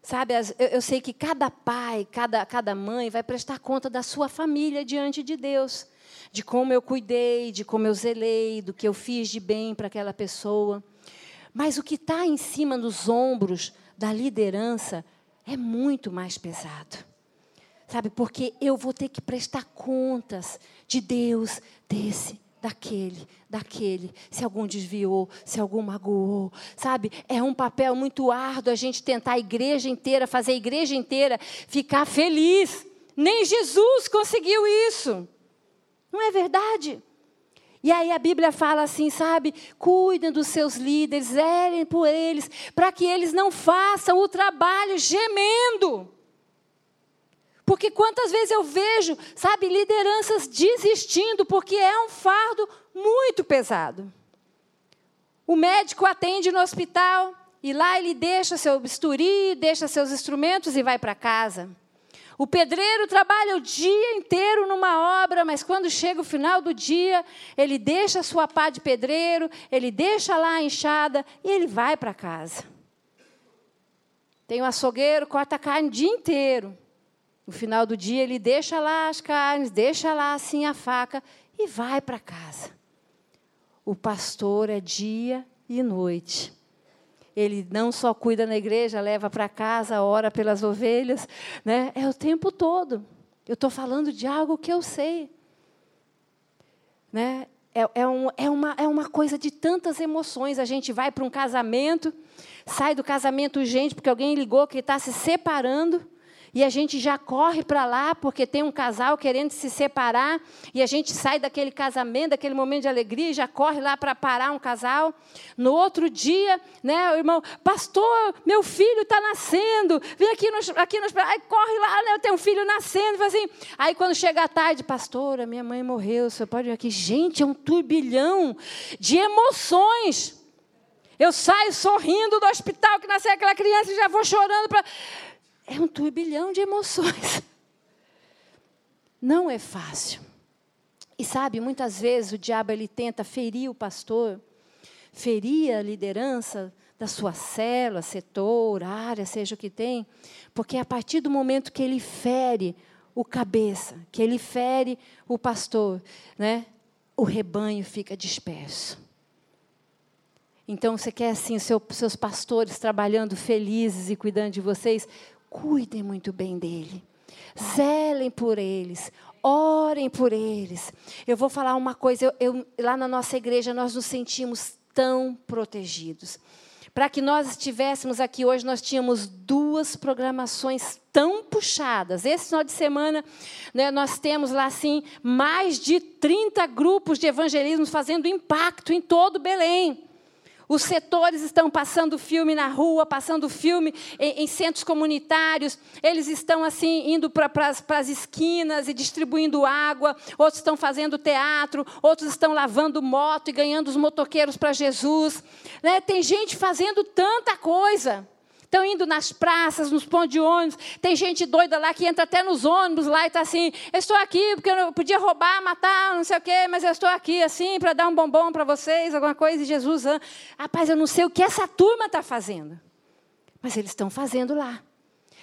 [SPEAKER 2] Sabe, eu, sei que cada pai, cada, cada mãe vai prestar conta da sua família diante de Deus. De como eu cuidei, de como eu zelei, do que eu fiz de bem para aquela pessoa. Mas o que está em cima dos ombros da liderança é muito mais pesado. Sabe, porque eu vou ter que prestar contas de Deus, desse, daquele, daquele, se algum desviou, se algum magoou, sabe? É um papel muito árduo a gente tentar a igreja inteira, fazer a igreja inteira ficar feliz. Nem Jesus conseguiu isso. Não é verdade? E aí a Bíblia fala assim, sabe? Cuidem dos seus líderes, zelem por eles, para que eles não façam o trabalho gemendo. Porque quantas vezes eu vejo, sabe, lideranças desistindo porque é um fardo muito pesado. O médico atende no hospital e lá ele deixa seu bisturi, deixa seus instrumentos e vai para casa. O pedreiro trabalha o dia inteiro numa obra, mas quando chega o final do dia, ele deixa sua pá de pedreiro, ele deixa lá a enxada e ele vai para casa. Tem o um açougueiro, corta carne o dia inteiro. No final do dia, ele deixa lá as carnes, deixa lá assim a faca e vai para casa. O pastor é dia e noite. Ele não só cuida na igreja, leva para casa, ora pelas ovelhas, né? é o tempo todo. Eu estou falando de algo que eu sei. Né? É, é, um, é, uma, é uma coisa de tantas emoções. A gente vai para um casamento, sai do casamento gente, porque alguém ligou que está se separando e a gente já corre para lá porque tem um casal querendo se separar, e a gente sai daquele casamento, daquele momento de alegria, e já corre lá para parar um casal. No outro dia, né, o irmão, pastor, meu filho está nascendo, vem aqui nos, aqui nos, aí corre lá, né, eu tenho um filho nascendo, assim. Aí quando chega a tarde, pastora, minha mãe morreu, você pode vir aqui. Gente, é um turbilhão de emoções. Eu saio sorrindo do hospital que nasceu aquela criança e já vou chorando para é um turbilhão de emoções. Não é fácil. E sabe, muitas vezes o diabo ele tenta ferir o pastor, ferir a liderança da sua célula, setor, área, seja o que tem, porque a partir do momento que ele fere o cabeça, que ele fere o pastor, né, o rebanho fica disperso. Então, você quer assim, seu, seus pastores trabalhando felizes e cuidando de vocês? Cuidem muito bem dele. Zelem por eles, orem por eles. Eu vou falar uma coisa, eu, eu, lá na nossa igreja nós nos sentimos tão protegidos. Para que nós estivéssemos aqui hoje, nós tínhamos duas programações tão puxadas. Esse final de semana, né, nós temos lá, assim, mais de 30 grupos de evangelismo fazendo impacto em todo Belém. Os setores estão passando filme na rua, passando filme em, em centros comunitários. Eles estão assim indo para as esquinas e distribuindo água. Outros estão fazendo teatro. Outros estão lavando moto e ganhando os motoqueiros para Jesus. Né? Tem gente fazendo tanta coisa. Estão indo nas praças, nos pontos de ônibus. Tem gente doida lá que entra até nos ônibus lá e está assim: eu estou aqui porque eu podia roubar, matar, não sei o quê, mas eu estou aqui assim para dar um bombom para vocês, alguma coisa. E Jesus, ah, rapaz, eu não sei o que essa turma está fazendo, mas eles estão fazendo lá.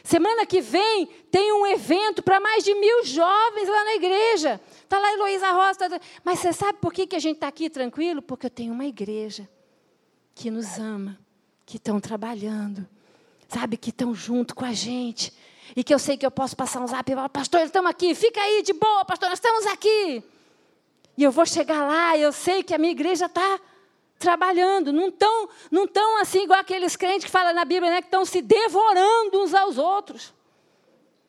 [SPEAKER 2] Semana que vem tem um evento para mais de mil jovens lá na igreja. Está lá Heloísa Rosa. Tá... Mas você sabe por que, que a gente está aqui tranquilo? Porque eu tenho uma igreja que nos ama, que estão trabalhando sabe, que estão junto com a gente. E que eu sei que eu posso passar um zap e falar, pastor, estamos aqui, fica aí de boa, pastor, nós estamos aqui. E eu vou chegar lá e eu sei que a minha igreja está trabalhando. Não estão não tão assim igual aqueles crentes que falam na Bíblia, né, que estão se devorando uns aos outros.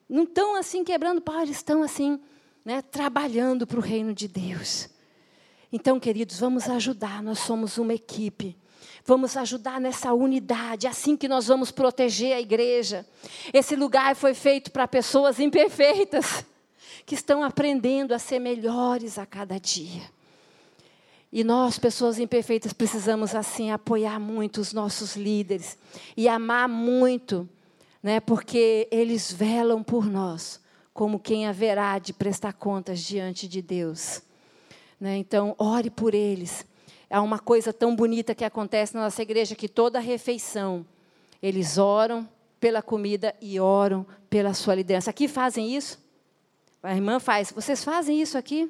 [SPEAKER 2] Não estão assim quebrando pau, eles estão assim, né, trabalhando para o reino de Deus. Então, queridos, vamos ajudar, nós somos uma equipe. Vamos ajudar nessa unidade, assim que nós vamos proteger a igreja. Esse lugar foi feito para pessoas imperfeitas, que estão aprendendo a ser melhores a cada dia. E nós, pessoas imperfeitas, precisamos assim apoiar muito os nossos líderes e amar muito, né, porque eles velam por nós, como quem haverá de prestar contas diante de Deus. Né? Então, ore por eles Há uma coisa tão bonita que acontece na nossa igreja que toda refeição eles oram pela comida e oram pela sua liderança. Aqui fazem isso? A irmã faz. Vocês fazem isso aqui?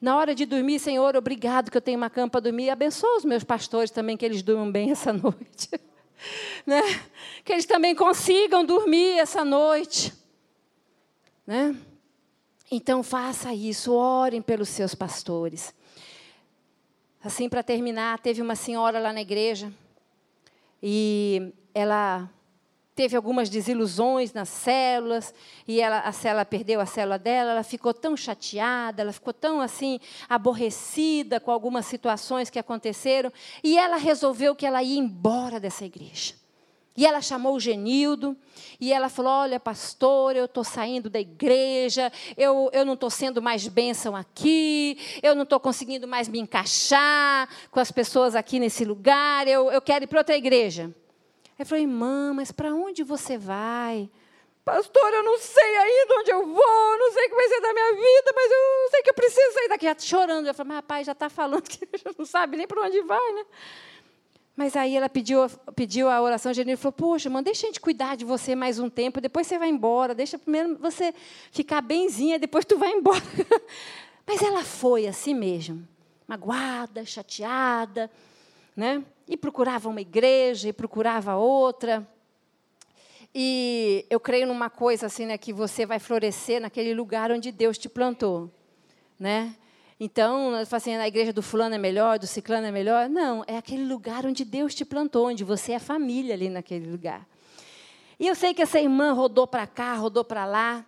[SPEAKER 2] Na hora de dormir, Senhor, obrigado que eu tenho uma cama para dormir. Abençoa os meus pastores também, que eles durmam bem essa noite. né? Que eles também consigam dormir essa noite. Né? Então, faça isso, orem pelos seus pastores. Assim, para terminar, teve uma senhora lá na igreja e ela teve algumas desilusões nas células e ela, a célula perdeu a célula dela, ela ficou tão chateada, ela ficou tão assim aborrecida com algumas situações que aconteceram e ela resolveu que ela ia embora dessa igreja. E ela chamou o Genildo e ela falou: Olha, pastor, eu estou saindo da igreja, eu, eu não estou sendo mais bênção aqui, eu não estou conseguindo mais me encaixar com as pessoas aqui nesse lugar, eu, eu quero ir para outra igreja. Eu falei, irmã, mas para onde você vai? Pastor, eu não sei ainda onde eu vou, não sei o que vai ser da minha vida, mas eu sei que eu preciso sair daqui. Chorando. Eu falei, mas rapaz, já está falando que não sabe nem para onde vai, né? Mas aí ela pediu, pediu a oração de e falou: Poxa, mãe, deixa a gente cuidar de você mais um tempo, depois você vai embora, deixa primeiro você ficar benzinha, depois tu vai embora. Mas ela foi assim mesmo, magoada, chateada, né? E procurava uma igreja, e procurava outra. E eu creio numa coisa assim, né, que você vai florescer naquele lugar onde Deus te plantou, né? Então, assim, a igreja do fulano é melhor, do ciclano é melhor. Não, é aquele lugar onde Deus te plantou, onde você é família ali naquele lugar. E eu sei que essa irmã rodou para cá, rodou para lá,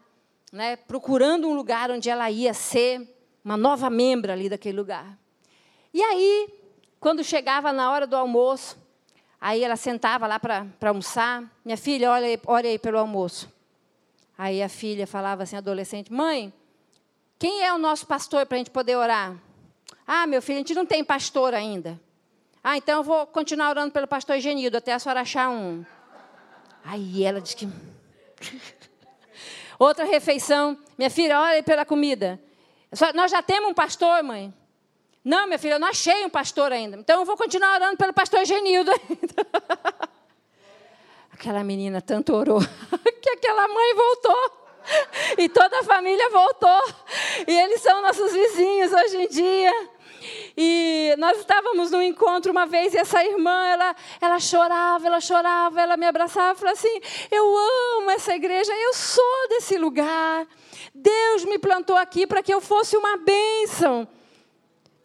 [SPEAKER 2] né, procurando um lugar onde ela ia ser uma nova membra ali daquele lugar. E aí, quando chegava na hora do almoço, aí ela sentava lá para almoçar. Minha filha, olha, olha aí pelo almoço. Aí a filha falava assim, adolescente, mãe, quem é o nosso pastor para a gente poder orar? Ah, meu filho, a gente não tem pastor ainda. Ah, então eu vou continuar orando pelo pastor Genildo até a senhora achar um. Aí ela diz que. Outra refeição. Minha filha, olha pela comida. Nós já temos um pastor, mãe? Não, minha filha, eu não achei um pastor ainda. Então eu vou continuar orando pelo pastor Genildo ainda. Aquela menina tanto orou que aquela mãe voltou. E toda a família voltou. E eles são nossos vizinhos hoje em dia. E nós estávamos num encontro uma vez e essa irmã, ela, ela chorava, ela chorava, ela me abraçava e falou assim: Eu amo essa igreja, eu sou desse lugar. Deus me plantou aqui para que eu fosse uma bênção.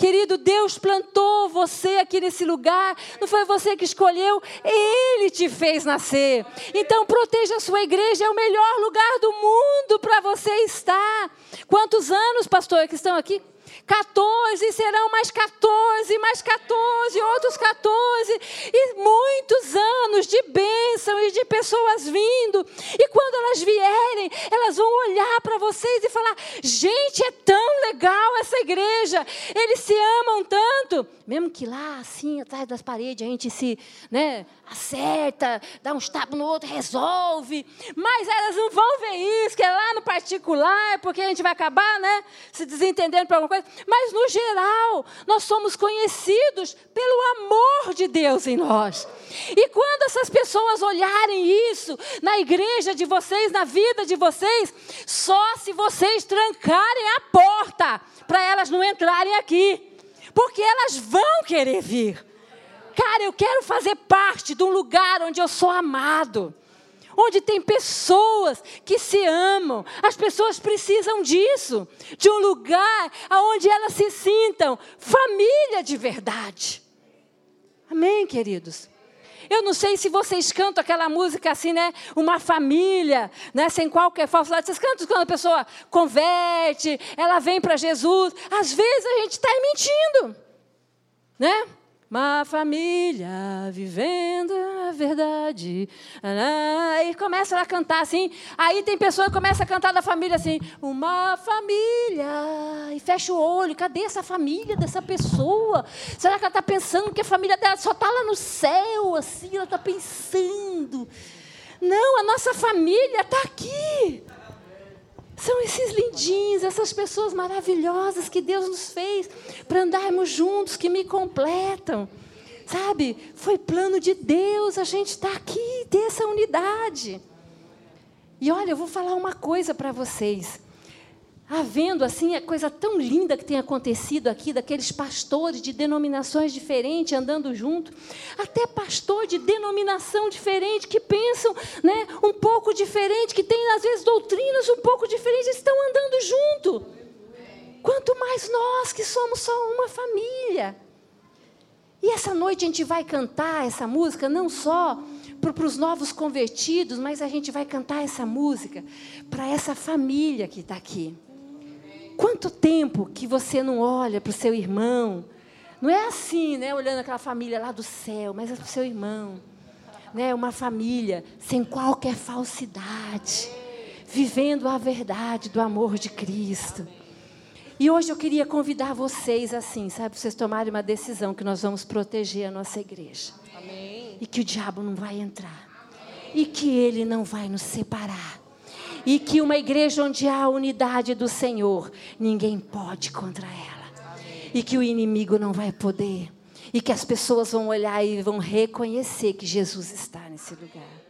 [SPEAKER 2] Querido, Deus plantou você aqui nesse lugar, não foi você que escolheu, Ele te fez nascer. Então, proteja a sua igreja, é o melhor lugar do mundo para você estar. Quantos anos, pastor, que estão aqui? 14, serão mais 14, mais 14, outros 14, e muitos anos de bênção e de pessoas vindo. E quando elas vierem, elas vão olhar para vocês e falar: gente, é tão legal essa igreja, eles se amam tanto. Mesmo que lá, assim, atrás das paredes, a gente se né, acerta, dá uns tapas no outro, resolve. Mas elas não vão ver isso, que é lá no particular, porque a gente vai acabar né, se desentendendo por alguma coisa. Mas, no geral, nós somos conhecidos pelo amor de Deus em nós. E quando essas pessoas olharem isso na igreja de vocês, na vida de vocês, só se vocês trancarem a porta para elas não entrarem aqui. Porque elas vão querer vir. Cara, eu quero fazer parte de um lugar onde eu sou amado onde tem pessoas que se amam. As pessoas precisam disso, de um lugar onde elas se sintam família de verdade. Amém, queridos? Eu não sei se vocês cantam aquela música assim, né? Uma família, né? Sem qualquer falsidade. Vocês cantam quando a pessoa converte, ela vem para Jesus. Às vezes a gente está mentindo, né? Uma família vivendo a verdade. E começa a cantar assim. Aí tem pessoa que começa a cantar da família assim. Uma família. E fecha o olho. Cadê essa família dessa pessoa? Será que ela está pensando que a família dela só está lá no céu? Assim, ela está pensando. Não, a nossa família está aqui. São esses lindinhos, essas pessoas maravilhosas que Deus nos fez para andarmos juntos, que me completam. Sabe? Foi plano de Deus a gente estar tá aqui, ter essa unidade. E olha, eu vou falar uma coisa para vocês. Havendo assim a coisa tão linda que tem acontecido aqui, daqueles pastores de denominações diferentes andando junto, até pastor de denominação diferente que pensam, né, um pouco diferente, que tem às vezes doutrinas um pouco diferentes, estão andando junto. Quanto mais nós que somos só uma família. E essa noite a gente vai cantar essa música não só para os novos convertidos, mas a gente vai cantar essa música para essa família que está aqui. Quanto tempo que você não olha para o seu irmão? Não é assim, né? Olhando aquela família lá do céu, mas é para o seu irmão. Né? Uma família sem qualquer falsidade, vivendo a verdade do amor de Cristo. E hoje eu queria convidar vocês assim, sabe, vocês tomarem uma decisão que nós vamos proteger a nossa igreja. Amém. E que o diabo não vai entrar. Amém. E que ele não vai nos separar. E que uma igreja onde há a unidade do Senhor, ninguém pode contra ela. Amém. E que o inimigo não vai poder. E que as pessoas vão olhar e vão reconhecer que Jesus está nesse lugar.